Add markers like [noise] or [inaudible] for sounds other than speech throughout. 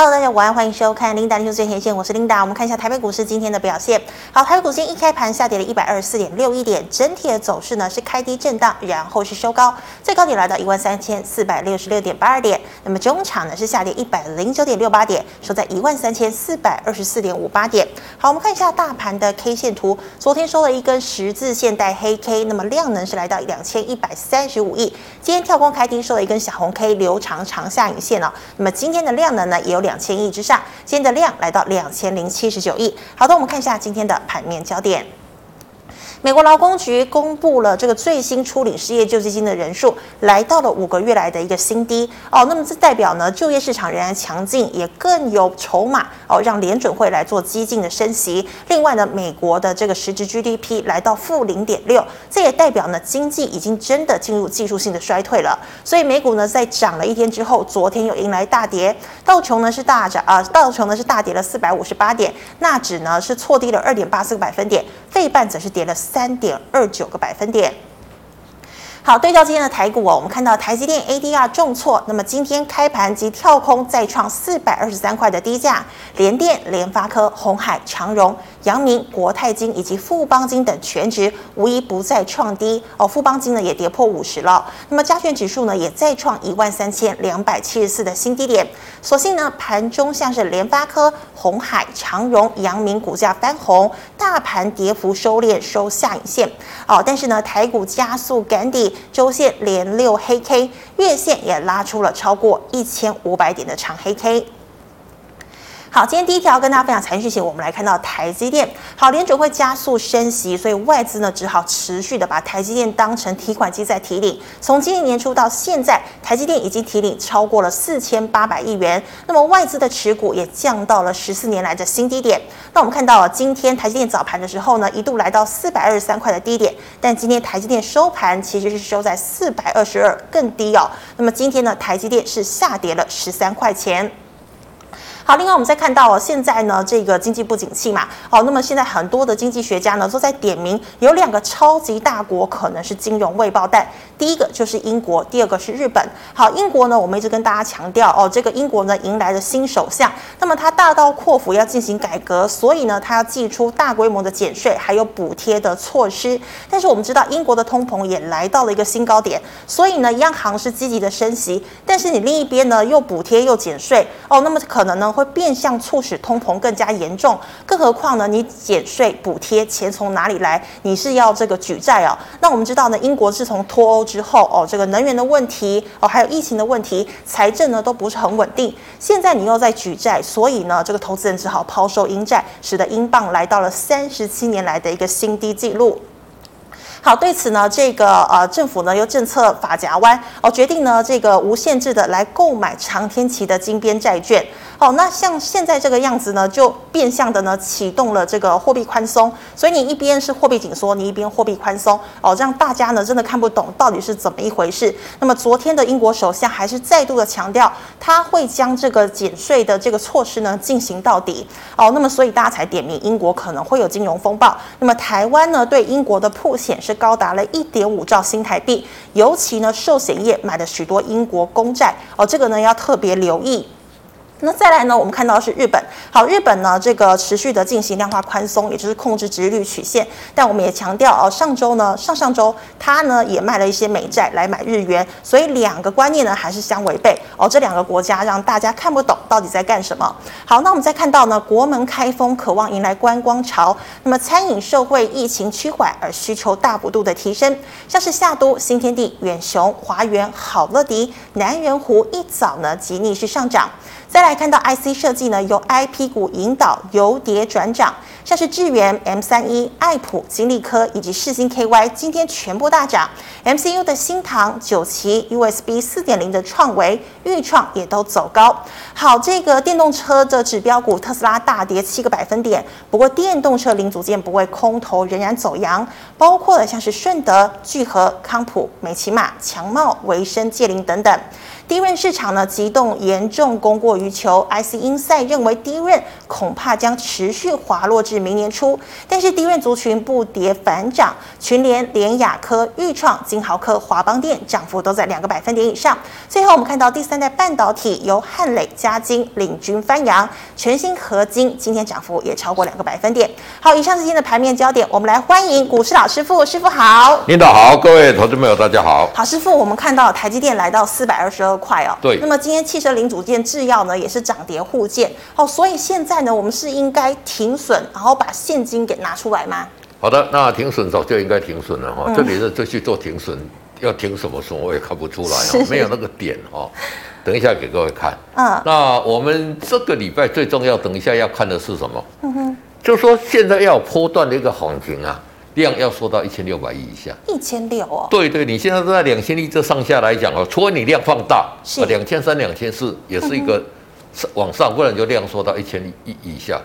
Hello，大家晚安，欢迎收看琳达新闻最前线，我是琳达。我们看一下台北股市今天的表现。好，台北股市一开盘下跌了一百二十四点六一点，整体的走势呢是开低震荡，然后是收高，最高点来到一万三千四百六十六点八二点。那么中场呢是下跌一百零九点六八点，收在一万三千四百二十四点五八点。好，我们看一下大盘的 K 线图，昨天收了一根十字线带黑 K，那么量能是来到两千一百三十五亿。今天跳空开低收了一根小红 K，留长长下影线哦。那么今天的量能呢也有。两千亿之上，今天的量来到两千零七十九亿。好的，我们看一下今天的盘面焦点。美国劳工局公布了这个最新初领失业救济金的人数，来到了五个月来的一个新低哦。那么这代表呢，就业市场仍然强劲，也更有筹码哦，让联准会来做激进的升息。另外呢，美国的这个实质 GDP 来到负零点六，这也代表呢，经济已经真的进入技术性的衰退了。所以美股呢，在涨了一天之后，昨天又迎来大跌，道琼呢是大涨啊，道琼呢是大跌了四百五十八点，纳指呢是挫低了二点八四个百分点，费半则是跌了。三点二九个百分点。好，对照今天的台股哦，我们看到台积电 ADR 重挫，那么今天开盘即跳空再创四百二十三块的低价，联电、联发科、鸿海、长荣、阳明、国泰金以及富邦金等全值无一不再创低哦，富邦金呢也跌破五十了。那么加权指数呢也再创一万三千两百七十四的新低点。所幸呢盘中像是联发科、鸿海、长荣、阳明股价翻红，大盘跌幅收敛收下影线哦，但是呢台股加速赶底。周线连六黑 K，月线也拉出了超过一千五百点的长黑 K。好，今天第一条跟大家分享财经讯息，我们来看到台积电。好，联准会加速升息，所以外资呢只好持续的把台积电当成提款机在提领。从今年年初到现在，台积电已经提领超过了四千八百亿元，那么外资的持股也降到了十四年来的新低点。那我们看到今天台积电早盘的时候呢，一度来到四百二十三块的低点，但今天台积电收盘其实是收在四百二十二，更低哦。那么今天呢，台积电是下跌了十三块钱。好，另外我们再看到哦，现在呢这个经济不景气嘛，好，那么现在很多的经济学家呢都在点名有两个超级大国可能是金融未爆弹，第一个就是英国，第二个是日本。好，英国呢我们一直跟大家强调哦，这个英国呢迎来了新首相，那么他大刀阔斧要进行改革，所以呢他要祭出大规模的减税还有补贴的措施。但是我们知道英国的通膨也来到了一个新高点，所以呢央行是积极的升息，但是你另一边呢又补贴又减税哦，那么可能呢。会变相促使通膨更加严重，更何况呢？你减税补贴，钱从哪里来？你是要这个举债哦？那我们知道呢，英国自从脱欧之后哦，这个能源的问题哦，还有疫情的问题，财政呢都不是很稳定。现在你又在举债，所以呢，这个投资人只好抛售英债，使得英镑来到了三十七年来的一个新低纪录。好，对此呢，这个呃政府呢又政策法夹弯哦，决定呢这个无限制的来购买长天期的金边债券。好，那像现在这个样子呢，就变相的呢启动了这个货币宽松，所以你一边是货币紧缩，你一边货币宽松，哦，让大家呢真的看不懂到底是怎么一回事。那么昨天的英国首相还是再度的强调，他会将这个减税的这个措施呢进行到底。哦，那么所以大家才点名英国可能会有金融风暴。那么台湾呢对英国的破险是高达了一点五兆新台币，尤其呢寿险业买了许多英国公债，哦，这个呢要特别留意。那再来呢？我们看到是日本，好，日本呢这个持续的进行量化宽松，也就是控制殖利率曲线。但我们也强调哦，上周呢，上上周它呢也卖了一些美债来买日元，所以两个观念呢还是相违背哦。这两个国家让大家看不懂到底在干什么。好，那我们再看到呢，国门开封，渴望迎来观光潮。那么餐饮社会疫情趋缓而需求大幅度的提升，像是夏都、新天地、远雄、华园、好乐迪、南园湖一早呢即逆势上涨。再来再看到 IC 设计呢，由 IP 股引导由跌转涨，像是智原、M 三一、爱普、金丽科以及世芯 KY 今天全部大涨。MCU 的新唐、九旗、USB 四点零的创惟、钰创也都走高。好，这个电动车的指标股特斯拉大跌七个百分点，不过电动车零组件不会空头仍然走阳，包括了像是顺德、聚合、康普、美琪玛、强茂、维生、界灵等等。低润市场呢急冻严重供过于求，IC Insight 认为低润恐怕将持续滑落至明年初。但是低润族群不跌反涨，群联、联雅科、钰创、金豪科、华邦电涨幅都在两个百分点以上。最后我们看到第三代半导体由汉磊、嘉晶领军翻扬，全新合金今天涨幅也超过两个百分点。好，以上是今天的盘面焦点，我们来欢迎股市老师傅，师傅好。领导好，各位投资朋友大家好。好，师傅，我们看到台积电来到四百二十二块哦。对。那么今天汽车零组件制药呢也是涨跌互见。哦，所以现在呢我们是应该停损，然后把现金给拿出来吗？好的，那停损早就应该停损了哈。嗯、这里是这去做停损，要停什么损我也看不出来哦，没有那个点哦。等一下给各位看。嗯。那我们这个礼拜最重要，等一下要看的是什么？嗯哼。就说现在要有波段的一个行情啊。量要缩到一千六百亿以下，一千六哦。对对，你现在都在两千亿这上下来讲哦，除非你量放大，是两千三、两千四也是一个往上，不然就量缩到一千亿以下。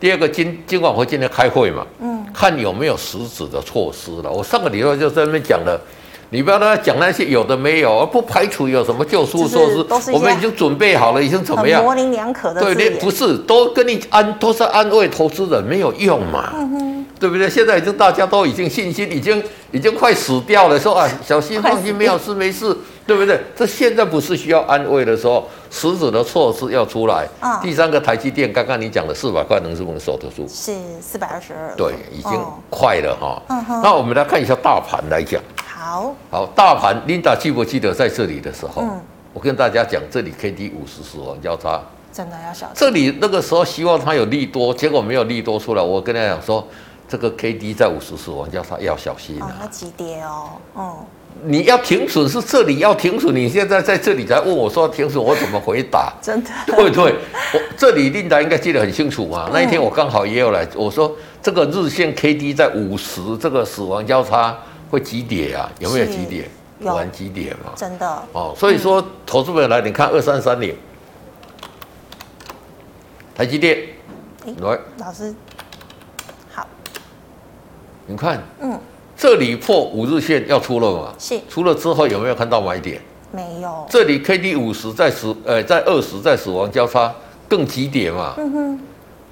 第二个，今今晚会今天开会嘛，嗯，看有没有实质的措施了。我上个礼拜就在那边讲了，你不要跟他讲那些有的没有，而不排除有什么救赎措施，我们已经准备好了，已经怎么样？模棱两可的。对，不是都跟你安都是安慰投资人，没有用嘛。嗯。对不对？现在已经大家都已经信心已经已经快死掉了，说啊，小心放心，没有事没事，对不对？这现在不是需要安慰的时候，实质的措施要出来。哦、第三个台积电，刚刚你讲的四百块能是不能守得住？是四百二十二。对，已经快了哈。那我们来看一下大盘来讲。好。好，大盘，Linda 记不记得在这里的时候，嗯、我跟大家讲，这里 K D 五十死亡交叉，真的要小心。这里那个时候希望它有利多，结果没有利多出来，我跟大家讲说。这个 K D 在五十死亡交叉要小心啊！要急跌哦，嗯，你要停损是这里要停损，你现在在这里才问我说停损，我怎么回答？[laughs] 真的？对对，我这里琳达应该记得很清楚嘛。那一天我刚好也有来，我说这个日线 K D 在五十这个死亡交叉会急跌啊？有没有急跌？有，果然急跌嘛？真的哦，所以说投资朋友来，你看二三三零，台积电，来，老师。好你看，嗯，这里破五日线要出了嘛？是。出了之后有没有看到买点？没有。这里 K D 五十在死，呃，在二十在死亡交叉更急跌嘛？嗯哼。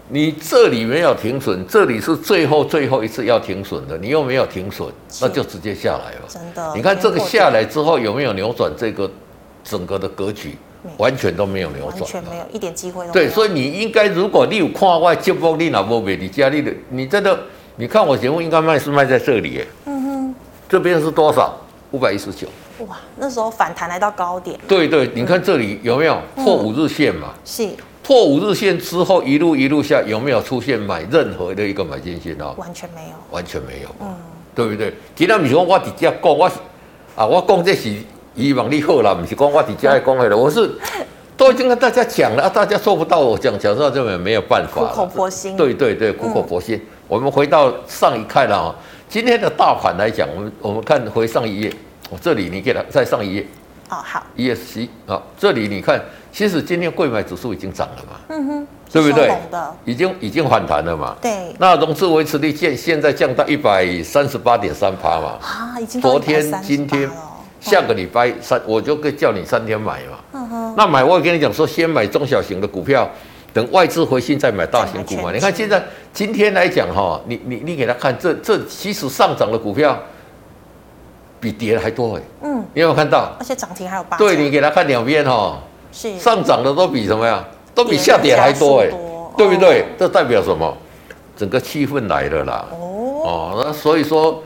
你这里没有停损，这里是最后最后一次要停损的，你又没有停损，那就直接下来了。真的。你看这个下来之后有没有扭转这个整个的格局？完全都没有扭转，完全没有一点机会都没有。对，所以你应该，如果你有看外接波，你哪波没？你家里的你真的。你看我节目应该卖是卖在这里，嗯哼，这边是多少？五百一十九。哇，那时候反弹来到高点。对对，你看这里有没有破五日线嘛？是。破五日线之后一路一路下，有没有出现买任何的一个买进信号？完全没有。完全没有。嗯，对不对？今天不是说我直接讲，我啊，我讲这是以往你好啦，不是讲我直接讲的了，[laughs] 我是都已经跟大家讲了啊，大家做不到我讲，讲到这边没有办法。苦口婆心。对对对，苦口婆心。我们回到上一看了啊，今天的大盘来讲，我们我们看回上一页，我这里你给它再上一页哦，好，ESC 好，这里你看，其实今天贵买指数已经涨了嘛，嗯哼，对不对？已经已经反弹了嘛，对。那融资维持率现现在降到一百三十八点三趴嘛，啊，已经昨天今天下个礼拜三，我就可以叫你三天买嘛，嗯哼。那买我也跟你讲说，先买中小型的股票。等外资回心再买大型股嘛？你看现在今天来讲哈，你你你给他看这这其实上涨的股票比跌的还多哎。嗯，你有没有看到？而且涨停还有八。对，你给他看两边哈，是上涨的都比什么呀？都比下跌还多哎，对不对？这代表什么？整个气氛来了啦。哦哦，那所以说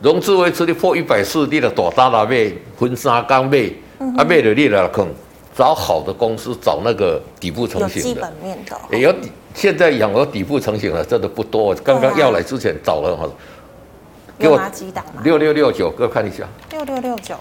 融资维持率破一百四，你的大单来买，分三缸买，啊买了你了坑。找好的公司，找那个底部成型的，有基本面的，也有底。现在养鹅底部成型的真的不多。刚刚要来之前找了哈，给我档嘛？六六六九，各位看一下。六六六九，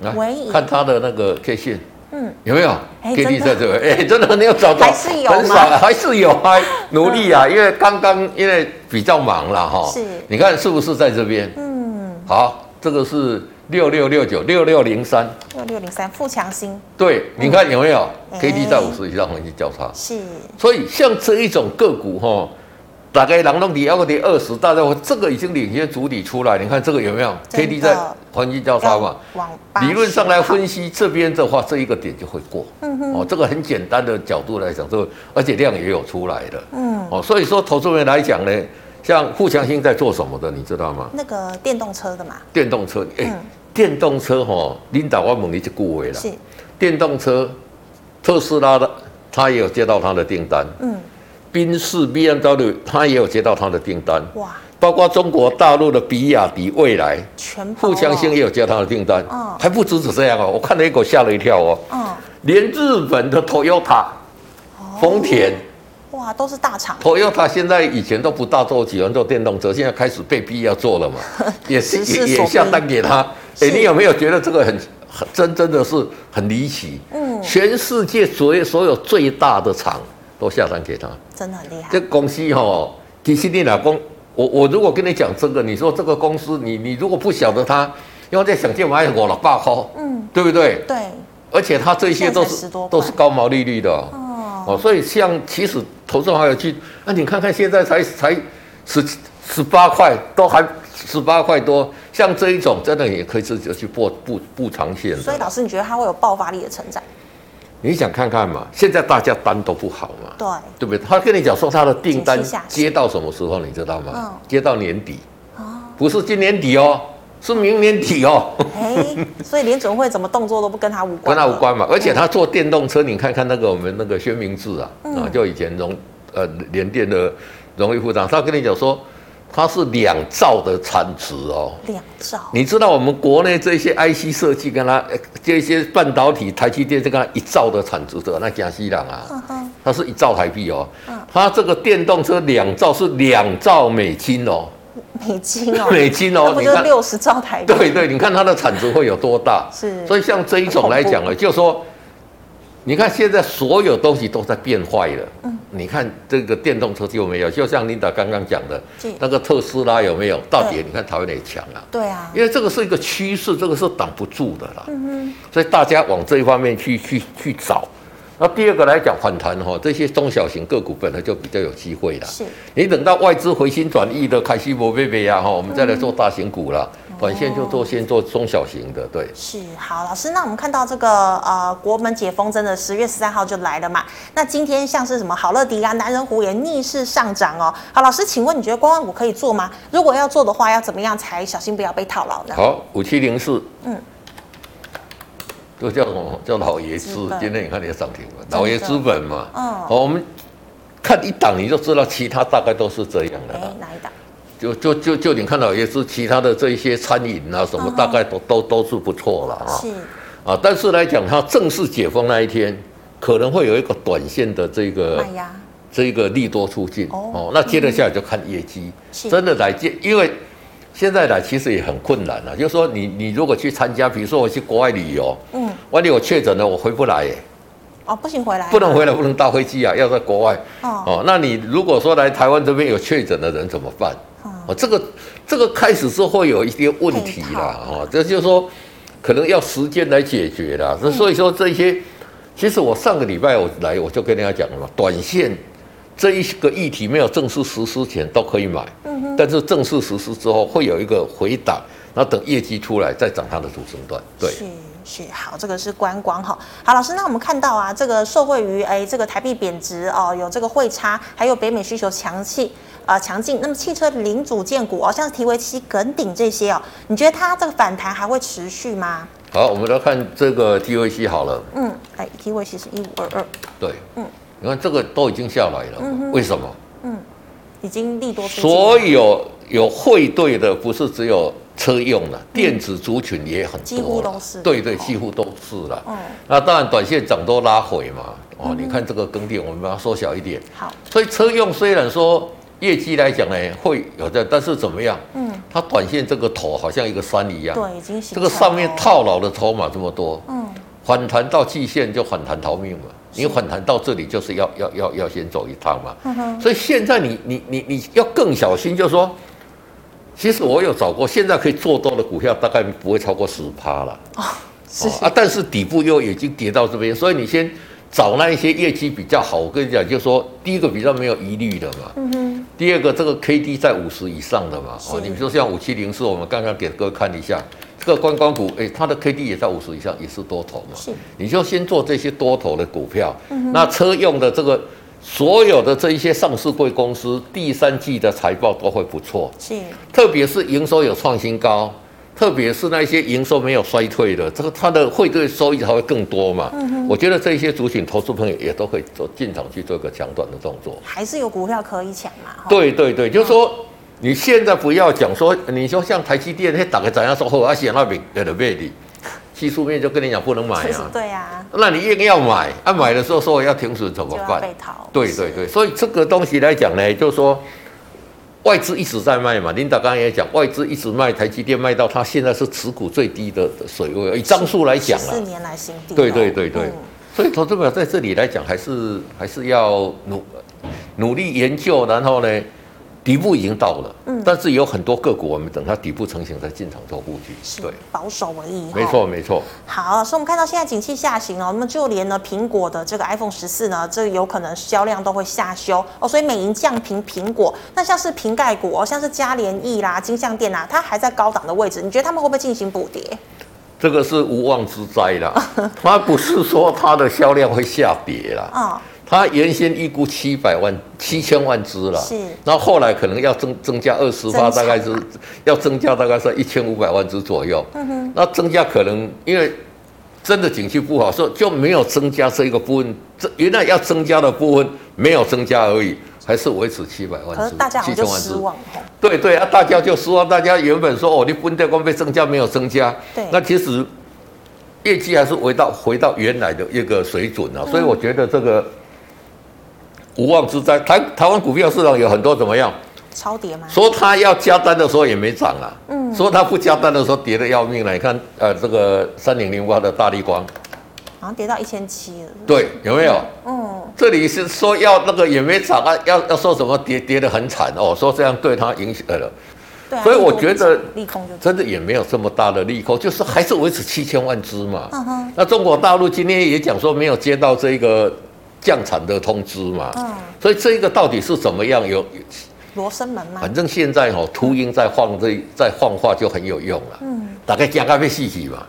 来看他的那个 K 线，嗯，有没有？K D 在这，哎，真的没有找到，还是有，很少，还是有，还 [laughs] 努力啊。因为刚刚因为比较忙了哈，是，你看是不是在这边？嗯，好，这个是。六六六九六六零三六六零三富强新，对，你看有没有？K D 在五十以上黄金交叉，是。所以像这一种个股哈，大概两弄底要个跌二十，大家我这个已经领先主体出来，你看这个有没有？K D 在黄金交叉嘛？理论上来分析这边的话，这一个点就会过。嗯哼。哦，这个很简单的角度来讲，这个而且量也有出来的。嗯。哦，所以说投资人来讲呢，像富强兴在做什么的，你知道吗？那个电动车的嘛。电动车，哎、欸，嗯、电动车哈，领导我猛力就顾位了。是。电动车，特斯拉的他也有接到他的订单。嗯。宾士 BMW，他也有接到他的订单，哇！包括中国大陆的比亚迪、未来，全富强兴也有接他的订单，嗯，还不止止这样哦，我看了一口吓了一跳哦，嗯，连日本的 Toyota、丰田，哇，都是大厂。Toyota 现在以前都不大做，喜欢做电动车，现在开始被逼要做了嘛，[laughs] 也是也也下单给他。哎，你有没有觉得这个很很真真的是很离奇？嗯，全世界所有所有最大的厂。都下单给他，真的很厉害。这公司哈，其实你老公，我我如果跟你讲这个，你说这个公司，你你如果不晓得他，因为在想借买我了八号，嗯，对不对？对。而且他这些都是都是高毛利率的哦，哦，所以像其实投资还有去，那你看看现在才才十十八块，都还十八块多，像这一种真的也可以自己去布布布长线。所以老师，你觉得它会有爆发力的成长？你想看看嘛？现在大家单都不好嘛，对，对不对？他跟你讲说他的订单接到什么时候，你知道吗？嗯、接到年底，哦、不是今年底哦，是明年底哦。哎，所以联准会怎么动作都不跟他无关，跟他无关嘛。而且他坐电动车，你看看那个我们那个薛明志啊，啊、嗯，就以前荣呃联电的荣誉副长，他跟你讲说。它是两兆的产值哦，两兆。你知道我们国内这些 IC 设计跟它这些半导体，台积电这个一兆的产值的那加西朗啊，它是一兆台币哦。它这个电动车两兆是两兆美金哦，美金哦，美金哦，那不就六十兆台币？对对，你看它的产值会有多大？是。所以像这一种来讲呢，就是说。你看现在所有东西都在变坏了。嗯，你看这个电动车就没有，就像琳达刚刚讲的，那个特斯拉有没有？到底你看台湾也强啊。对啊，因为这个是一个趋势，这个是挡不住的啦。嗯哼，所以大家往这一方面去去去找。那第二个来讲反弹哈，这些中小型个股本来就比较有机会啦。是，你等到外资回心转意的开西博贝贝呀哈，我们再来做大型股了。短线就做，先做中小型的，对。是，好，老师，那我们看到这个呃，国门解封真的十月十三号就来了嘛？那今天像是什么好乐迪啊、南人湖也逆势上涨哦。好，老师，请问你觉得观光股可以做吗？如果要做的话，要怎么样才小心不要被套牢呢？好，五七零四，嗯，都叫什么？叫老爷资。今天你看你也涨停了，老爷资本嘛。嗯。好，我们看一档你就知道，其他大概都是这样的。哎，哪一档？就就就就你看到也是其他的这一些餐饮啊什么，大概都都都是不错了啊。是啊，但是来讲，它正式解封那一天，可能会有一个短线的这个这个利多出尽哦。那接着下来就看业绩，真的来接，因为现在来其实也很困难了。就是说，你你如果去参加，比如说我去国外旅游，嗯，万一我确诊了，我回不来耶。哦，不行回来，不能回来，不能搭飞机啊，要在国外。哦，那你如果说来台湾这边有确诊的人怎么办？哦，这个这个开始之后会有一些问题啦，哦，这就是说可能要时间来解决啦。那所以说这些，其实我上个礼拜我来我就跟大家讲了嘛，短线这一个议题没有正式实施前都可以买，嗯哼，但是正式实施之后会有一个回档，然后等业绩出来再涨它的主升段，对。是好，这个是观光哈。好，老师，那我们看到啊，这个受惠于哎，这个台币贬值哦，有这个汇差，还有北美需求强气啊强劲。那么汽车零组件股哦，像是提维西、耿鼎这些哦，你觉得它这个反弹还会持续吗？好，我们来看这个 TVC 好了。嗯，哎，，TVC 是一五二二。对，嗯，你看这个都已经下来了，嗯、哼为什么？嗯，已经利多。所有有汇兑的，不是只有。车用了，电子族群也很多，几乎都是，对对，几乎都是了。嗯，那当然，短线涨都拉回嘛。哦，你看这个更电，我们把它缩小一点。好，所以车用虽然说业绩来讲呢会有的，但是怎么样？嗯，它短线这个头好像一个山一样，对，已经形成。这个上面套牢的筹码这么多，嗯，反弹到季线就反弹逃命嘛。你反弹到这里就是要要要要先走一趟嘛。嗯，所以现在你你你你要更小心，就是说。其实我有找过，现在可以做多的股票大概不会超过十趴了。哦，是啊，但是底部又已经跌到这边，所以你先找那一些业绩比较好。我跟你讲，就是说第一个比较没有疑虑的嘛。嗯哼。第二个，这个 K D 在五十以上的嘛。哦，你比如说像五七零四，我们刚刚给各位看一下，这个观光股，哎，它的 K D 也在五十以上，也是多头嘛。是。你就先做这些多头的股票。嗯哼。那车用的这个所有的这一些上市贵公司，第三季的财报都会不错。是。特别是营收有创新高。特别是那些营收没有衰退的，这个它的汇兑收益才会更多嘛。嗯，我觉得这些族群投资朋友也都可以做进场去做一个抢短的动作，还是有股票可以抢嘛。对对对，就是说你现在不要讲说，你说像台积电，那打个怎样说好，而且那边有的魅力，技术面就跟你讲不能买啊。[laughs] 对啊，那你硬要买，啊买的时候说要停损怎么办？被逃。对对对，所以这个东西来讲呢，就是说。外资一直在卖嘛，领导刚刚也讲，外资一直卖台积电，卖到它现在是持股最低的水位，以张数来讲啊，四年来新低。对对对对，嗯、所以投资者在这里来讲，还是还是要努努力研究，然后呢。底部已经到了，嗯，但是有很多个股，我们等它底部成型再进场做布局，对，保守为宜，没错没错。好，所以我们看到现在景气下行哦，那么就连呢苹果的这个 iPhone 十四呢，这有可能销量都会下修。哦，所以美银降平苹果，那像是瓶盖股哦，像是嘉联益啦、金像店啊，它还在高档的位置，你觉得他们会不会进行补跌？这个是无妄之灾啦，[laughs] 它不是说它的销量会下跌啦。哦他原先预估七百万七千万只了，是，然后后来可能要增增加二十趴，大概是要增加大概是一千五百万只左右。嗯哼，那增加可能因为真的景气不好，所以就没有增加这一个部分。这原来要增加的部分没有增加而已，还是维持七百万只，七千万只。对对啊，大家就失望。大家原本说哦，你分掉光被增加没有增加，对，那其实业绩还是回到回到原来的一个水准啊。所以我觉得这个。无妄之灾，台台湾股票市场有很多怎么样？超跌吗？说他要加单的时候也没涨啊。嗯。说他不加单的时候跌的要命了。你看，呃，这个三零零八的大力光，好像跌到一千七了。对，有没有？嗯。这里是说要那个也没涨啊，要要说什么跌跌得很惨哦，说这样对他影响了。对、啊。所以我觉得利空就真的也没有这么大的利空，就是还是维持七千万只嘛。那中国大陆今天也讲说没有接到这个。降产的通知嘛，嗯，所以这一个到底是怎么样？有罗生门吗？反正现在哦，秃鹰在晃这在放话就很有用了。嗯，大概讲个被细细嘛，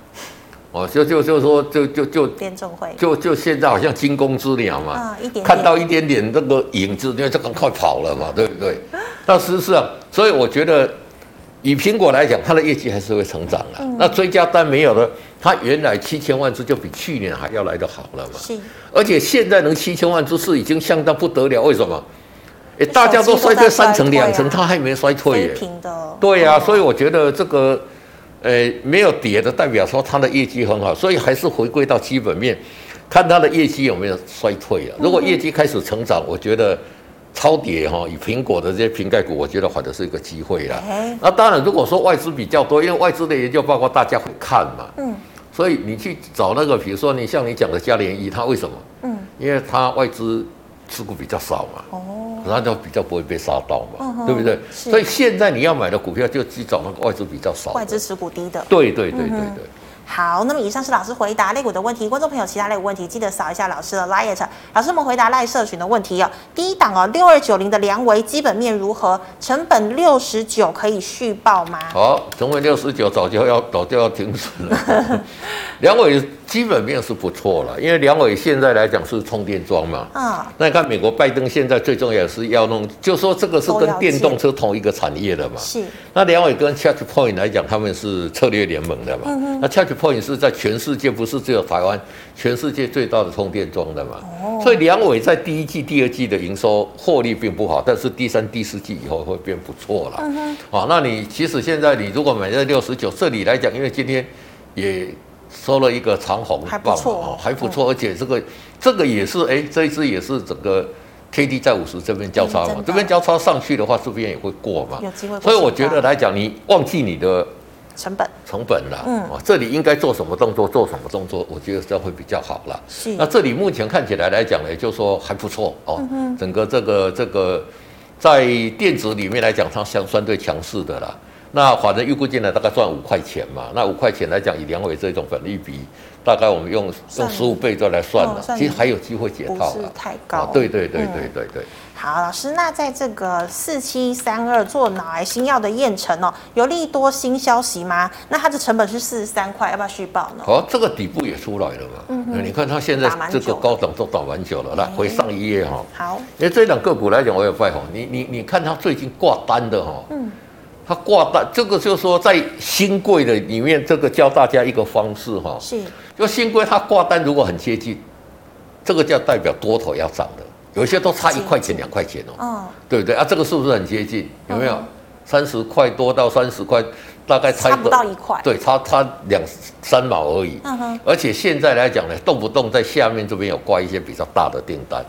哦，就就就说就就就联准会，就就现在好像惊弓之鸟嘛，嗯，一点点看到一点点那个影子，因为就赶快跑了嘛，对不对？[laughs] 那事实上，所以我觉得。以苹果来讲，它的业绩还是会成长的。嗯、那追加单没有了，它原来七千万只就比去年还要来得好了嘛。是。而且现在能七千万只是已经相当不得了。为什么？哎，大家都衰退三成两成，它还没衰退耶。平的。对呀、啊，所以我觉得这个，呃，没有跌的代表说它的业绩很好，所以还是回归到基本面，看它的业绩有没有衰退啊。如果业绩开始成长，我觉得。超跌哈，以苹果的这些瓶盖股，我觉得反正是一个机会啦。那当然，如果说外资比较多，因为外资的研究报告大家会看嘛，嗯，所以你去找那个，比如说你像你讲的嘉联一，它为什么？嗯，因为它外资持股比较少嘛，哦，那就比较不会被杀到嘛，对不对？所以现在你要买的股票就去找那个外资比较少、外资持股低的。对对对对对。好，那么以上是老师回答类股的问题，观众朋友其他类股问题记得扫一下老师的 Lite。老师们回答赖社群的问题哦。第一档哦，六二九零的梁维基本面如何？成本六十九可以续报吗？好，成本六十九早就要早就要停损了。[laughs] 良微基本面是不错了，因为梁伟现在来讲是充电桩嘛。啊、嗯。那你看美国拜登现在最重要的是要弄，就说这个是跟电动车同一个产业的嘛。是。那梁伟跟 ChargePoint 来讲，他们是策略联盟的嘛。嗯哼。那 Charge Point 是在全世界，不是只有台湾，全世界最大的充电桩的嘛。哦。所以梁伟在第一季、第二季的营收获利并不好，但是第三、第四季以后会变不错了。嗯哼。好，那你其实现在你如果买在六十九，这里来讲，因为今天也收了一个长红棒，还不错，哦，还不错，而且这个这个也是，哎，这一支也是整个 K D 在五十这边交叉嘛，这边交叉上去的话，这边也会过嘛。有机会。所以我觉得来讲，你忘记你的。成本成本了，嗯，这里应该做什么动作，做什么动作，我觉得这样会比较好了。是，那这里目前看起来来讲呢，就说还不错哦。嗯、整个这个这个在电子里面来讲，它相相对强势的啦。那反正预估进来大概赚五块钱嘛，那五块钱来讲，以梁伟这种本利比，大概我们用用十五倍再来算了，其实还有机会解套了。不是太高。对对对对对对。好，老师，那在这个四七三二做脑癌新药的彦臣哦，有利多新消息吗？那它的成本是四十三块，要不要续报呢？好，这个底部也出来了嘛。嗯哼。你看它现在这个高档都打蛮久了，来回上一页哈。好。因为这两个股来讲，我有拜访你，你你看它最近挂单的哈。嗯。它挂单，这个就是说在新贵的里面，这个教大家一个方式哈。是。就新贵它挂单如果很接近，这个叫代表多头要涨的。有些都差一块钱两块钱哦，嗯，对不对啊？这个是不是很接近？有没有三十块多到三十块，大概差不到一块，对，差差两三毛而已。嗯哼。而且现在来讲呢，动不动在下面这边有挂一些比较大的订单，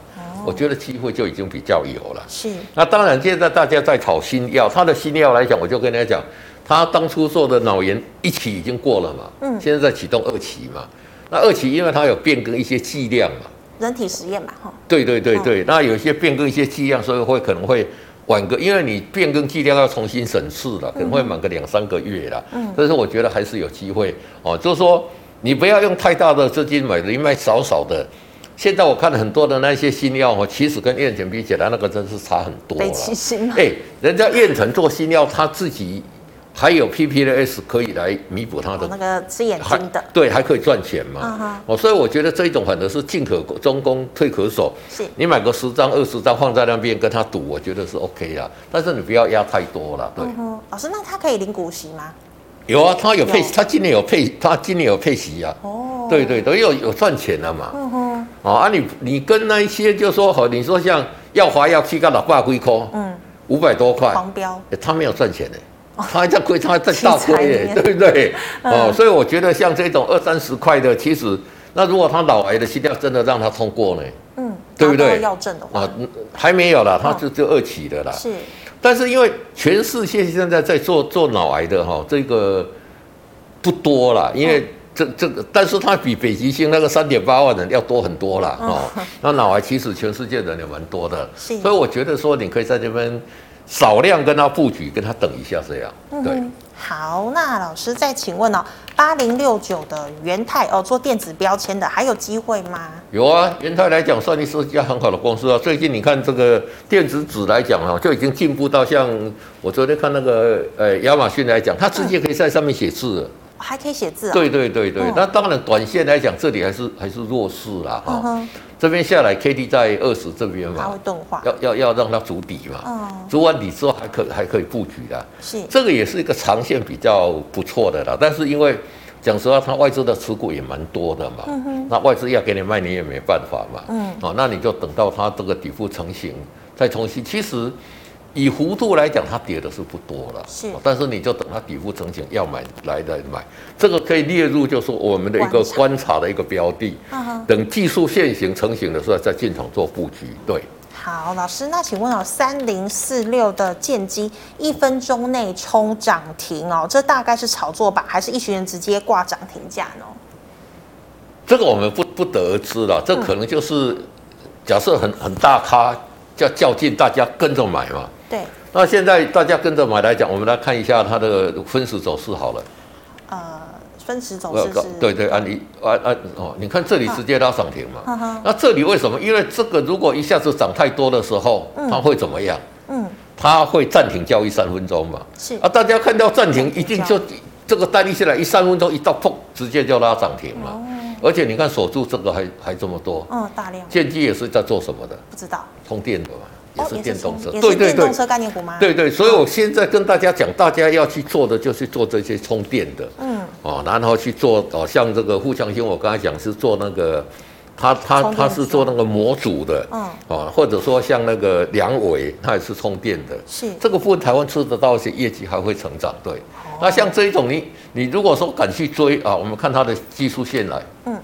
我觉得机会就已经比较有了。是。那当然，现在大家在炒新药，他的新药来讲，我就跟大家讲，他当初做的脑炎一期已经过了嘛，嗯，现在在启动二期嘛。那二期因为它有变更一些剂量嘛。人体实验嘛，哈，对对对对，那有些变更一些剂量，所以会可能会晚个，因为你变更剂量要重新审视了，可能会晚个两三个月了。嗯，但是我觉得还是有机会哦，就是说你不要用太大的资金买，你买少少的。现在我看很多的那些新药哦，其实跟燕城比起来，那个真是差很多了。哎，人家燕城做新药，他自己。还有 PPS 可以来弥补他的、哦、那个吃眼睛的，对，还可以赚钱嘛。哦、uh. 所以我觉得这一种反正是进可中攻，退可守。是，你买个十张、二十张放在那边跟他赌，我觉得是 OK 的。但是你不要压太多了。对，uh. 老师，那他可以领股息吗？有啊，他有配，有他今年有配，他今年有配息啊。哦，对对，都有有赚钱了嘛。嗯哼、uh，哦、啊，你你跟那一些就说好，你说像耀华要去干老爸龟壳，嗯，五百多块，狂飙，他没有赚钱的。他还在亏，他还在倒亏耶，[laughs] 对不对？哦，所以我觉得像这种二三十块的，其实那如果他脑癌的心跳真的让他通过呢？嗯，对不对？要证的话啊，还没有啦，他就就二期的啦。是，但是因为全世界现在在做做脑癌的哈，这个不多啦，因为这这个，但是它比北极星那个三点八万人要多很多啦。哦。[laughs] 那脑癌其实全世界人也蛮多的，所以我觉得说你可以在这边。少量跟他布局，跟他等一下这样。对，嗯、好，那老师再请问哦，八零六九的元泰哦，做电子标签的还有机会吗？有啊，元泰来讲算是一家很好的公司啊。最近你看这个电子纸来讲啊，就已经进步到像我昨天看那个呃亚马逊来讲，它直接可以在上面写字了。嗯还可以写字啊、哦！对对对对，那、哦、当然短线来讲，这里还是还是弱势啦哈。这边下来，K D 在二十这边嘛，它会钝化，要要要让它筑底嘛。嗯，筑完底之后还可还可以布局的。是，这个也是一个长线比较不错的啦。但是因为讲实话，它外资的持股也蛮多的嘛。嗯哼，那外资要给你卖，你也没办法嘛。嗯，哦，那你就等到它这个底部成型，再重新。其实。以幅度来讲，它跌的是不多了，是，但是你就等它底部成型，要买来来买，这个可以列入，就是我们的一个观察的一个标的，等技术线型成型的时候再进场做布局。对，好，老师，那请问哦，三零四六的建机一分钟内冲涨停哦，这大概是炒作吧，还是一群人直接挂涨停价呢？这个我们不不得而知了，这可能就是假设很很大咖叫较劲，大家跟着买嘛。对，那现在大家跟着买来讲，我们来看一下它的分时走势好了。呃，分时走势是？对对，按你按按哦，你看这里直接拉涨停嘛。那这里为什么？因为这个如果一下子涨太多的时候，它会怎么样？嗯。它会暂停交易三分钟嘛？是。啊，大家看到暂停，一定就这个单一下来一三分钟一到砰，直接就拉涨停嘛。而且你看锁住这个还还这么多。嗯，大量。建机也是在做什么的？不知道。通电的嘛。也是电动车，对对对，电动车概念股吗？对对，所以我现在跟大家讲，大家要去做的就是做这些充电的，嗯，哦，然后去做哦，像这个富强兴，我刚才讲是做那个，他他他是做那个模组的，嗯，哦，或者说像那个梁伟，他也是充电的，是。这个部分台湾吃得到一些业绩还会成长，对。哦、那像这一种你你如果说敢去追啊，我们看它的技术线来，嗯，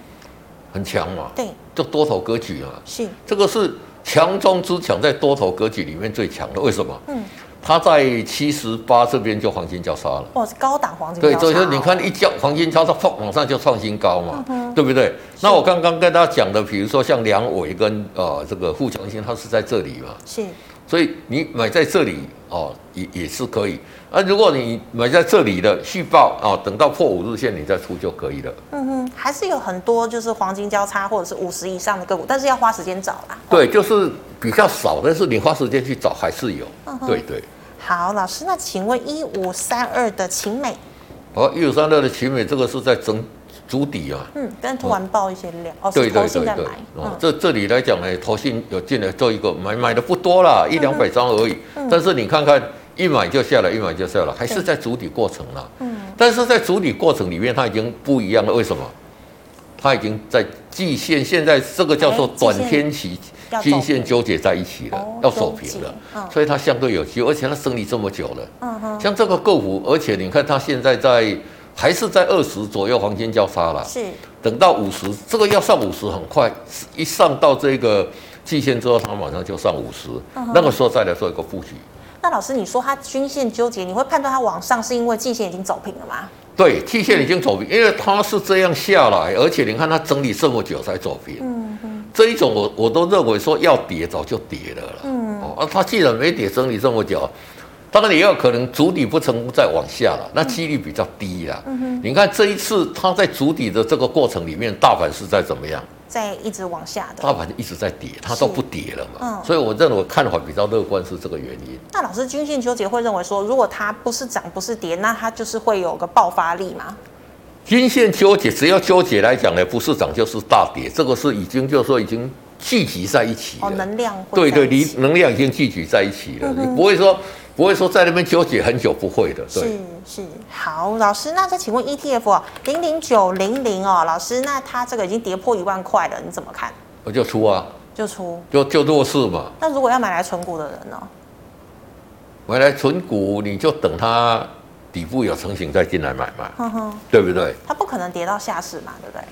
很强嘛，对，就多头格局嘛，是。这个是。强中之强，在多头格局里面最强的，为什么？嗯，它在七十八这边就黄金交叉了。哦，是高档黄金。对，所以说你看一交黄金交叉，砰，往上就创新高嘛，嗯、对不对？那我刚刚跟大家讲的，比如说像梁伟跟呃这个富强新，它是在这里嘛。是。所以你买在这里哦，也也是可以。啊，如果你买在这里的续报啊，等到破五日线你再出就可以了。嗯哼，还是有很多就是黄金交叉或者是五十以上的个股，但是要花时间找啦。对，就是比较少，但是你花时间去找还是有。嗯哼，对对。好，老师，那请问一五三二的秦美？哦，一五三二的秦美，这个是在整筑底啊。嗯，但突然爆一些量，哦，对对对对。哦，这这里来讲呢，投信有进来做一个买，买的不多啦，一两百张而已。嗯，但是你看看。一买就下来，一买就下来，还是在足底过程了。嗯，但是在足底过程里面，它已经不一样了。为什么？它已经在季线，现在这个叫做短天期均线纠结在一起了，要守平了。所以它相对有机会，而且它整理这么久了。嗯哼，像这个个股，而且你看它现在在还是在二十左右黄金交叉了。是，等到五十，这个要上五十很快，一上到这个季线之后，它马上就上五十。那个时候再来做一个布局。那老师，你说它均线纠结，你会判断它往上是因为季线已经走平了吗？对，季线已经走平，因为它是这样下来，而且你看它整理这么久才走平。嗯嗯，这一种我我都认为说要跌早就跌了了。嗯，哦，它既然没跌，整理这么久，当然也有可能主底不成功再往下了，那几率比较低啦。嗯哼，你看这一次它在主底的这个过程里面，大盘是在怎么样？在一直往下的，大盘一直在跌，它都不跌了嘛。嗯，所以我认为看法比较乐观是这个原因。那老师均线纠结会认为说，如果它不是涨不是跌，那它就是会有个爆发力吗？均线纠结只要纠结来讲呢，不是涨就是大跌，这个是已经就是说已经聚集在一起了。哦，能量对对，你能量已经聚集在一起了，嗯、你不会说。不会说在那边纠结很久，不会的。对，是是好，老师，那再请问 ETF 零零九零零哦，老师，那它这个已经跌破一万块了，你怎么看？我就出啊，就出，就就弱势嘛。那如果要买来存股的人呢？买来存股，你就等它底部有成型再进来买嘛，呵呵对不对？它不可能跌到下市嘛，对不对？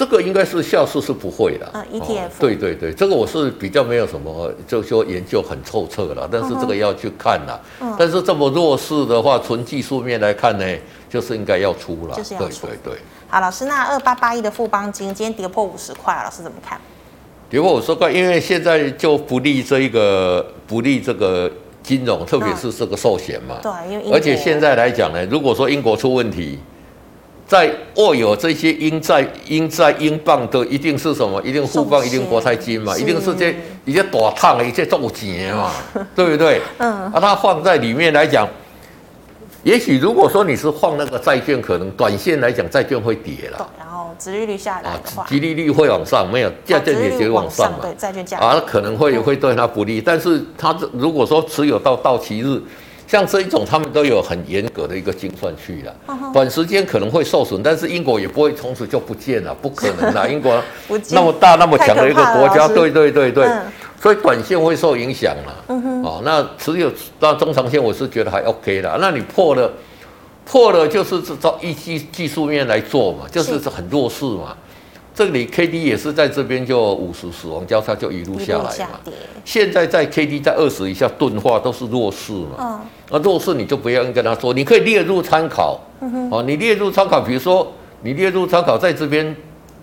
这个应该是下市是不会的。嗯，ETF。对对对，这个我是比较没有什么，就说研究很透彻了。但是这个要去看了。嗯。但是这么弱势的话，从技术面来看呢，就是应该要出了。就是要出。对对对。好，老师，那二八八一的富邦金今天跌破五十块，老师怎么看？跌破五十块，因为现在就不利这一个不利这个金融，特别是这个寿险嘛。对，因为而且现在来讲呢，如果说英国出问题。在握有这些英债、英债、英镑的，一定是什么？一定富邦，一定国泰金嘛，一定是这一些大烫的一些重钱嘛，对不对？嗯。啊，它放在里面来讲，也许如果说你是放那个债券，可能短线来讲债券会跌了。然后殖利率下来的话，殖利率会往上，没有债券也会往上嘛。对，债券价啊，可能会会对它不利，但是它如果说持有到到期日。像这一种，他们都有很严格的一个精算去了，短时间可能会受损，但是英国也不会从此就不见了，不可能啦。[laughs] 英国那么大那么强的一个国家，对对对对，所以短线会受影响了。哦，那持有那中长线，我是觉得还 OK 的。那你破了，破了就是照一技技术面来做嘛，就是很弱势嘛。这里 K D 也是在这边就五十死亡交叉就一路下来嘛。现在在 K D 在二十以下钝化都是弱势嘛。嗯。那弱势你就不要跟他说，你可以列入参考。哦，你列入参考，比如说你列入参考，在这边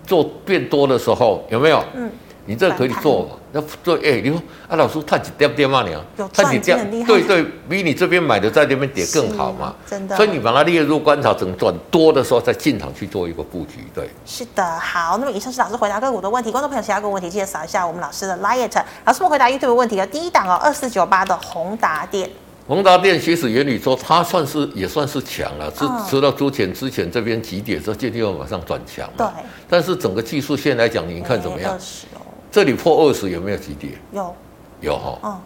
做变多的时候有没有？嗯。你这个可以做嘛？那做哎，你说啊，老师他几跌跌嘛？你啊，他几跌？对对，比你这边买的在那边跌更好嘛。真的。所以你把它列入观察，整转多的时候再进场去做一个布局。对。是的，好。那么以上是老师回答个股的问题，观众朋友其他个问题记得扫一下我们老师的 LINE。老师们回答 YouTube 问题啊，第一档哦，二四九八的宏达电。宏达电其实原理说它算是也算是强了，直直到之前之前这边急跌之后，今天又马上转强。对。但是整个技术线来讲，你看怎么样？这里破二十有没有急跌？有，有哈。嗯。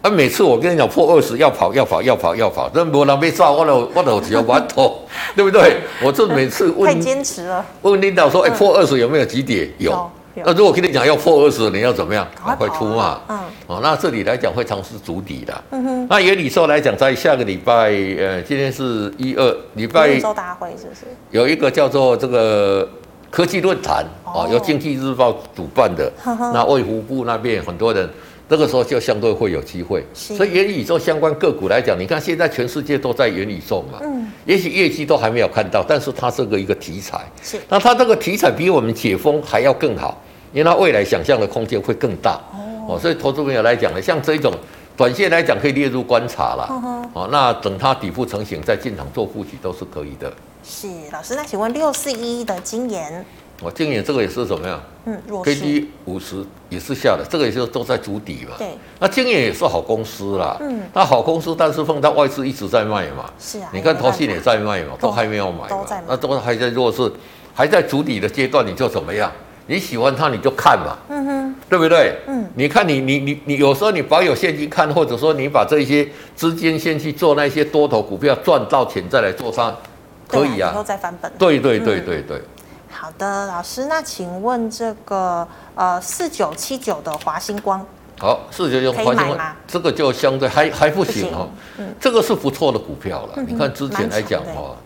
啊，每次我跟你讲破二十要跑要跑要跑要跑，那没人被炸，我都我都只要完头，[laughs] 对不对？我这每次问。太坚持了。问领导说，哎，破二十有没有急跌？有。那如果跟你讲要破二十，你要怎么样？赶快出嘛。嗯。哦，那这里来讲会尝试筑底的。嗯哼。那原理说来讲，在下个礼拜，呃，今天是一二礼拜。周大会是不是？有一个叫做这个。科技论坛啊，由经济日报主办的，[laughs] 那卫福部那边很多人，那个时候就相对会有机会。所以元宇宙相关个股来讲，你看现在全世界都在元宇宙嘛，嗯，也许业绩都还没有看到，但是它这个一个题材，是。那它这个题材比我们解封还要更好，因为它未来想象的空间会更大。哦，所以投资朋友来讲呢，像这一种短线来讲可以列入观察啦。哦，那等它底部成型再进场做布局都是可以的。是老师，那请问六四一的晶研？我晶研这个也是怎么样？嗯。K D 五十也是下的，这个也是都在筑底嘛。对。那晶研也是好公司啦。嗯。那好公司，但是碰到外资一直在卖嘛。是啊。你看投信也在卖嘛，都还没有买嘛。都在。那都还在弱势，还在筑底的阶段，你就怎么样？你喜欢它，你就看嘛。嗯哼。对不对？嗯。你看你你你你有时候你保有现金看，或者说你把这些资金先去做那些多头股票，赚到钱再来做它，可以啊。以后再翻本。对对对对对。好的，老师，那请问这个呃四九七九的华星光，好，四九七九华星光，这个就相对还还不行哦，嗯，这个是不错的股票了。嗯、你看之前来讲哦，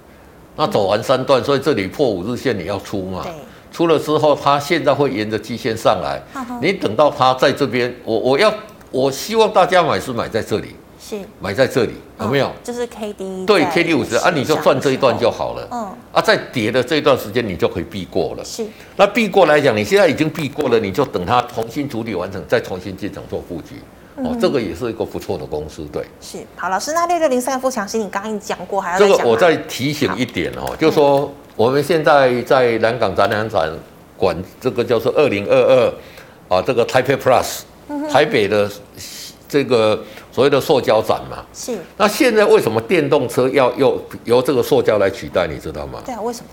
那走完三段，所以这里破五日线你要出嘛，对，出了之后，它现在会沿着基线上来，你等到它在这边，我我要我希望大家买是买在这里。是买在这里有没有？就是 K D 对 K D 五十啊，你就赚这一段就好了。嗯啊，在跌的这一段时间，你就可以避过了。是那避过来讲，你现在已经避过了，你就等它重新处理完成，再重新进场做布局。哦，这个也是一个不错的公司。对，是好老师，那六六零三富强新，你刚刚讲过，还要这个我再提醒一点哦，就是说我们现在在南港展览馆管这个叫做二零二二啊，这个 Taipei Plus 台北的。这个所谓的塑胶展嘛，是。那现在为什么电动车要用由这个塑胶来取代？你知道吗？对啊，为什么？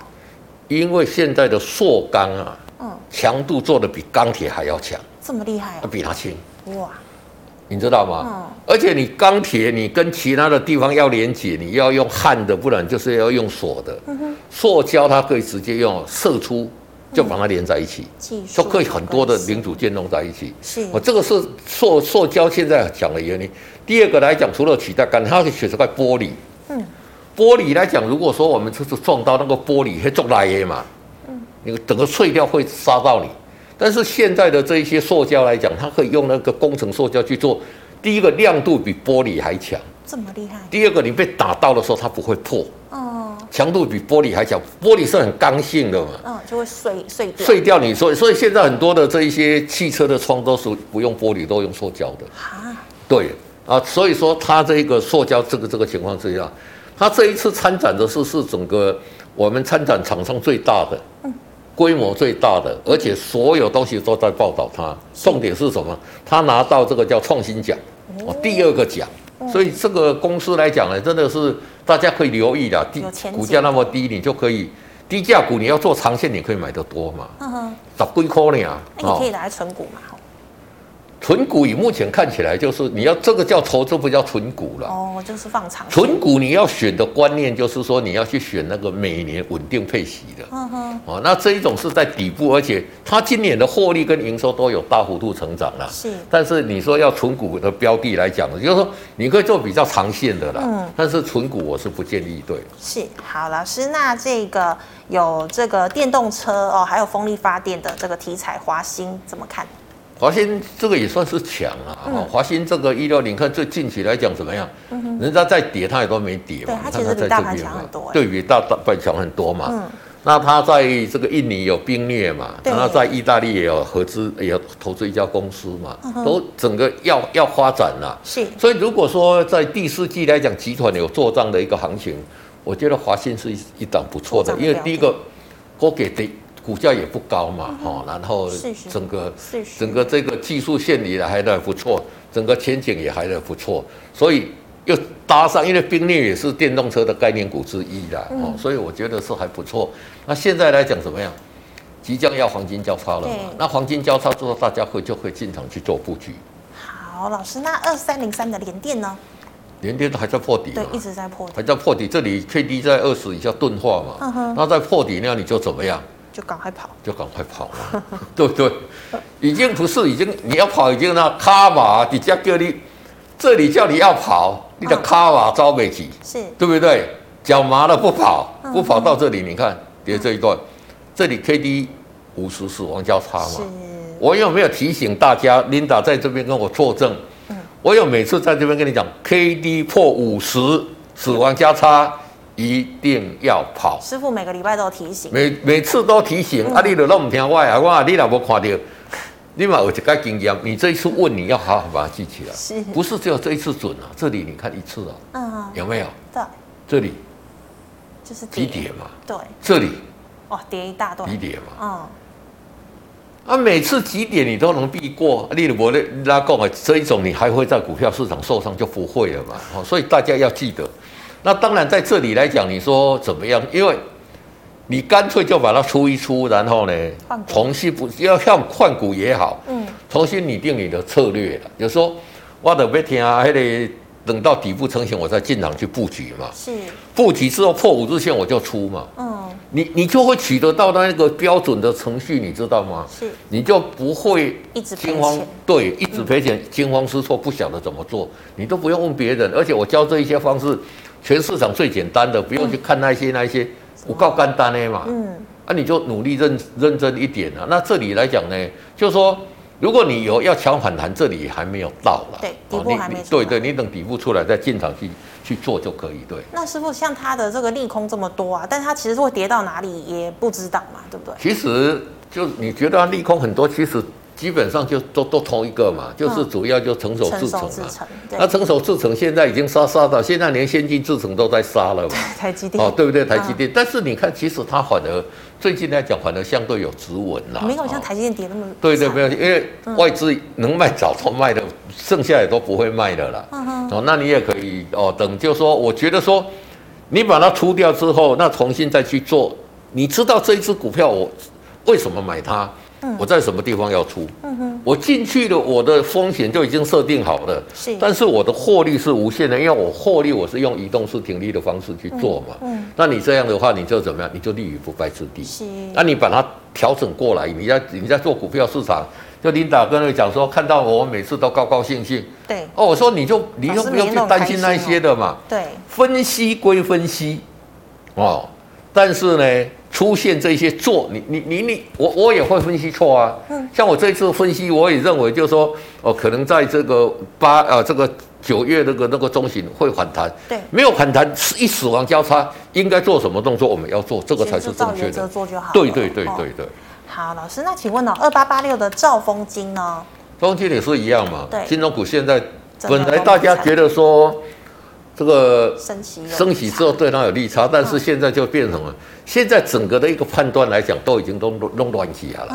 因为现在的塑钢啊，嗯，强度做的比钢铁还要强，这么厉害啊？比它轻哇，你知道吗？嗯。而且你钢铁，你跟其他的地方要连接，你要用焊的，不然就是要用锁的。嗯哼。塑胶它可以直接用射出。就把它连在一起，就可以很多的零组件弄在一起。是，我这个是塑塑胶现在讲的原因。第二个来讲，除了取代钢，它可以选择块玻璃。嗯，玻璃来讲，如果说我们就是撞到那个玻璃会撞来耶嘛，嗯，你整个碎掉会杀到你。但是现在的这一些塑胶来讲，它可以用那个工程塑胶去做。第一个亮度比玻璃还强，这么厉害。第二个你被打到的时候，它不会破。强度比玻璃还强，玻璃是很刚性的嘛，嗯，就会碎碎掉。碎掉你，所以所以现在很多的这一些汽车的窗都是不用玻璃，都用塑胶的。啊，对啊，所以说它这一个塑胶这个这个情况之下，它这一次参展的是是整个我们参展厂商最大的，嗯，规模最大的，而且所有东西都在报道它。重点是什么？他拿到这个叫创新奖，哦，第二个奖。所以这个公司来讲呢，真的是大家可以留意的，低股价那么低，你就可以低价股，你要做长线，你可以买得多嘛。嗯哼，十几块呢，那你可以拿来存股嘛。存股以目前看起来就是你要这个叫投资，不叫存股了。哦，就是放长。存股你要选的观念就是说你要去选那个每年稳定配息的。嗯哼。哦，那这一种是在底部，而且它今年的获利跟营收都有大幅度成长了。是。但是你说要存股的标的来讲，就是说你可以做比较长线的啦。嗯。但是存股我是不建议，对。是。好，老师，那这个有这个电动车哦，还有风力发电的这个题材，华新怎么看？华新这个也算是强啊，华新这个一六零，看最近期来讲怎么样？人家在跌，它也都没跌嘛。它其实比大盘强很多。对比大大盘强很多嘛。嗯。那它在这个印尼有兵略嘛？然后在意大利也有合资，也有投资一家公司嘛。都整个要要发展了。是。所以如果说在第四季来讲，集团有做账的一个行情，我觉得华新是一一档不错的，因为第一个，我给的。股价也不高嘛，哈、嗯，然后整个整个这个技术线里还在不错，整个前景也还在不错，所以又搭上，因为宾利也是电动车的概念股之一啦，哦、嗯，所以我觉得是还不错。那现在来讲怎么样？即将要黄金交叉了嘛？那黄金交叉之后，大家会就会进场去做布局。好，老师，那二三零三的联电呢？联电还在破底，对，一直在破底，还在破底。这里 K D 在二十以下钝化嘛，嗯哼，那在破底那你就怎么样？就赶快跑，就赶快跑嘛，[laughs] 对不对？已经不是已经你要跑已经那卡马底下叫你，这里叫你要跑，你的卡瓦招不起，是对不对？脚麻了不跑，不跑到这里，你看跌这一段，这里 K D 五十死亡交叉嘛，我有没有提醒大家？Linda 在这边跟我作证，我有每次在这边跟你讲，K D 破五十死亡交叉。一定要跑！师傅每个礼拜都提醒，每每次都提醒。嗯、啊，你都拢唔听我啊！我啊，你若无看到你嘛有一个经验，你这一次问你要好好把它记起来，是不是只有这一次准啊？这里你看一次啊，嗯，有没有？对，这里就是急跌嘛，对，这里哦，跌一大段，急跌嘛，嗯。啊，每次几点你都能避过，例如我的拉贡啊，这一种你还会在股票市场受伤就不会了嘛。哦，所以大家要记得。那当然在这里来讲，你说怎么样？因为你干脆就把它出一出，然后呢，重新不要像换股也好，嗯，重新拟定你的策略了。有时候我的别听啊，还得。等到底部成型，我再进场去布局嘛。是。布局之后破五日线我就出嘛。嗯。你你就会取得到那个标准的程序，你知道吗？是。你就不会一直惊慌，对，一直赔钱，惊慌失措，不晓得怎么做。你都不用问别人，而且我教这一些方式，全市场最简单的，不用去看那些那些，我告干单的嘛。嗯。啊，你就努力认认真一点啊。那这里来讲呢，就是说。如果你有要抢反弹，这里还没有到了，对，底部还没对对，你等底部出来再进场去去做就可以。对，那师傅像它的这个利空这么多啊，但是他其实会跌到哪里也不知道嘛，对不对？其实就你觉得他利空很多，其实。基本上就都都同一个嘛，就是主要就成熟制程嘛。那成熟制程现在已经杀杀到，现在连先进制程都在杀了嘛。台 [laughs] 积电哦，对不对？台积电，但是你看，其实它反而最近来讲，反而相对有止稳啦。没有像台积电跌那么。对对，没有，因为外资能卖早都卖的，剩下也都不会卖的啦。哦，那你也可以哦，等就说，我觉得说，你把它出掉之后，那重新再去做，你知道这一支股票我为什么买它？我在什么地方要出？嗯哼，我进去了，我的风险就已经设定好了。是，但是我的获利是无限的，因为我获利我是用移动式停利的方式去做嘛。嗯，那你这样的话，你就怎么样？你就立于不败之地。是，那你把它调整过来，你在你在做股票市场，就琳达跟你讲说，看到我每次都高高兴兴。对。哦，我说你就你就不用去担心那些的嘛。对。分析归分析，哦，但是呢。出现这些做你你你你我我也会分析错啊，像我这一次分析，我也认为就是说哦，可能在这个八啊这个九月那个那个中旬会反弹，对，没有反弹一死亡交叉，应该做什么动作？我们要做这个才是正确的，做就好。对对对对对。好，老师，那请问呢，二八八六的兆丰金呢？兆丰金也是一样嘛，对，金融股现在本来大家觉得说。这个升息升息之后对它有利差，但是现在就变成了，现在整个的一个判断来讲，都已经都弄乱起来了。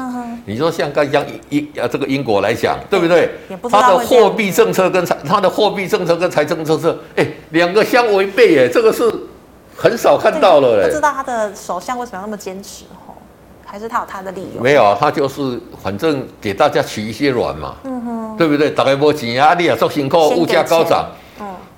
你说像刚像英啊这个英国来讲，对不对？它的货币政策跟财，它的货币政策跟财政政策，哎，两个相违背，耶，这个是很少看到了。不知道他的首相为什么要那么坚持？哦，还是他有他的理由？没有啊，他就是反正给大家取一些软嘛，嗯哼，对不对？大家没钱啊，你也做辛苦，物价高涨。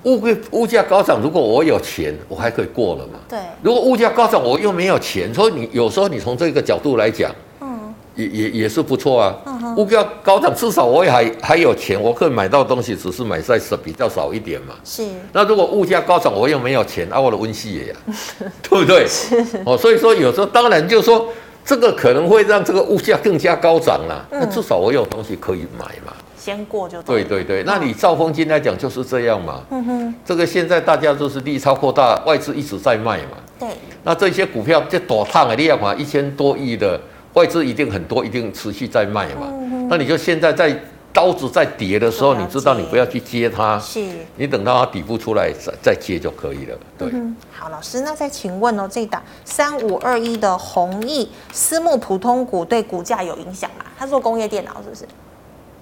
物物物价高涨，如果我有钱，我还可以过了嘛？对。如果物价高涨，我又没有钱，所以你有时候你从这个角度来讲，嗯，也也也是不错啊。嗯。物价高涨，至少我也还还有钱，我可以买到东西，只是买在少比较少一点嘛。是。那如果物价高涨，我又没有钱，啊，我的温系也呀，[laughs] 对不对？是。哦，所以说有时候当然就是说，这个可能会让这个物价更加高涨了。那至少我有东西可以买嘛。先过就对对对，那你兆丰金来讲就是这样嘛。嗯哼，这个现在大家都是利差扩大，外资一直在卖嘛。对，那这些股票就躲烫啊，你要嘛一千多亿的外资一定很多，一定持续在卖嘛。嗯哼，那你就现在在刀子在跌的时候，你知道你不要去接它，是，你等到它底部出来再再接就可以了。对，好，老师，那再请问哦，这档三五二一的弘毅私募普通股对股价有影响吗？它做工业电脑是不是？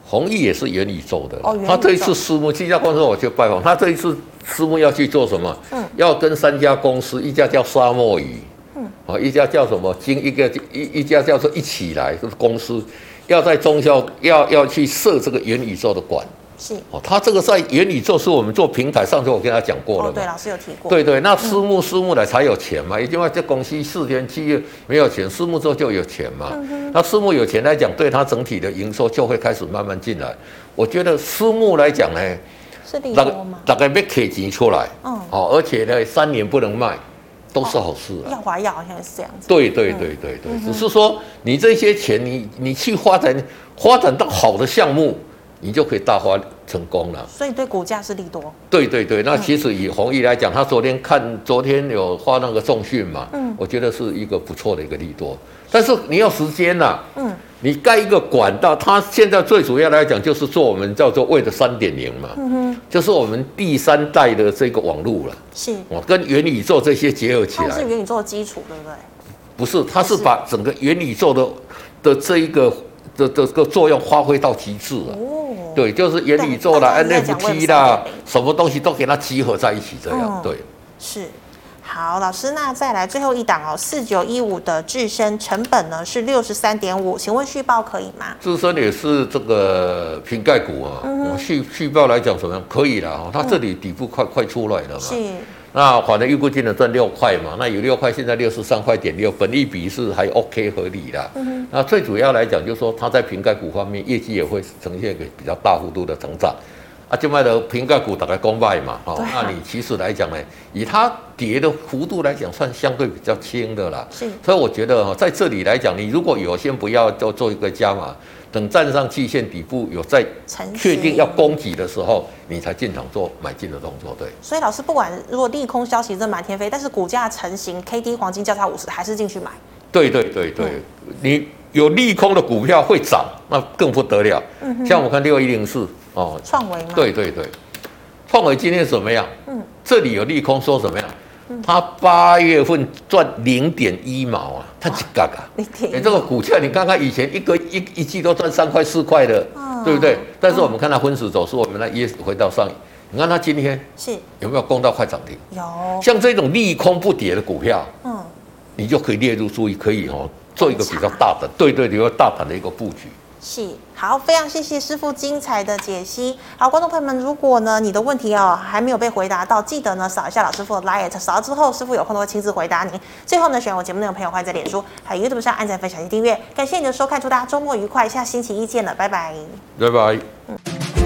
弘毅也是元宇宙的，他这一次私募，这家公司我去拜访，他这一次私募要去做什么？嗯，要跟三家公司，一家叫沙漠鱼，嗯，啊，一家叫什么经，一个一一家叫做一起来，就是公司要在中小要要去设这个元宇宙的馆。是哦，他这个在元宇宙是我们做平台，上次我跟他讲过了。对，老师有提过。对对，那私募私募来才有钱嘛，也就是说这公司四天七月没有钱，私募之后就有钱嘛。那私募有钱来讲，对它整体的营收就会开始慢慢进来。我觉得私募来讲呢，是大概大概没给钱出来，嗯，哦，而且呢，三年不能卖，都是好事啊。耀华药好像是这样子。对对对对对，只是说你这些钱，你你去发展发展到好的项目。你就可以大发成功了，所以对股价是利多。对对对，那其实以弘毅来讲，他昨天看昨天有发那个重讯嘛，嗯，我觉得是一个不错的一个利多，但是你要时间呐，嗯，你盖一个管道，它现在最主要来讲就是做我们叫做 Web 三点零嘛，嗯哼，就是我们第三代的这个网络了。是，我跟元宇宙这些结合起来。它是元宇宙的基础，对不对？不是，它是把整个元宇宙的的这一个的的个作用发挥到极致了。哦，对，就是元宇宙啦，NFT 啦，什么东西都给它集合在一起，这样、嗯、对。是。好，老师，那再来最后一档哦，四九一五的智深成本呢是六十三点五，请问续报可以吗？智深也是这个瓶盖股啊，续续报来讲怎么样？可以了哦，它这里底部快、嗯、快出来了嘛。是。那反正预估金额赚六块嘛，那有六块，现在六十三块点六，本利比是还 OK 合理的。嗯。那最主要来讲，就是说它在瓶盖股方面业绩也会呈现一个比较大幅度的成长。啊，就卖的瓶盖股大概公卖嘛，哦，那你其实来讲呢，以它跌的幅度来讲，算相对比较轻的啦。是，所以我觉得哈，在这里来讲，你如果有先不要做做一个加码，等站上季线底部有在确定要攻击的时候，你才进场做买进的动作。对。所以老师，不管如果利空消息这满天飞，但是股价成型，K D 黄金交叉五十，还是进去买。对对对对，嗯、你有利空的股票会涨，那更不得了。嗯哼。像我看六一零四。哦，创维吗？对对对，创维今天怎么样？嗯，这里有利空说什么样？嗯，它八月份赚零点一毛啊，它几嘎嘎？零点一。哎，这个股价你看看以前一个一一季都赚三块四块的，嗯，对不对？但是我们看它分时走势，我们来也回到上，你看它今天是有没有攻到快涨停？有。像这种利空不跌的股票，嗯，你就可以列入注意，可以哦，做一个比较大的，对对，比较大盘的一个布局。是，好，非常谢谢师傅精彩的解析。好，观众朋友们，如果呢你的问题哦还没有被回答到，记得呢扫一下老师傅的 liet，扫了之后师傅有空都会亲自回答您。最后呢，喜欢我节目内容的朋友，欢迎在脸书还有 YouTube 上按赞、分享及订阅。感谢你的收看，祝大家周末愉快，下星期一见了，拜拜。拜拜。嗯。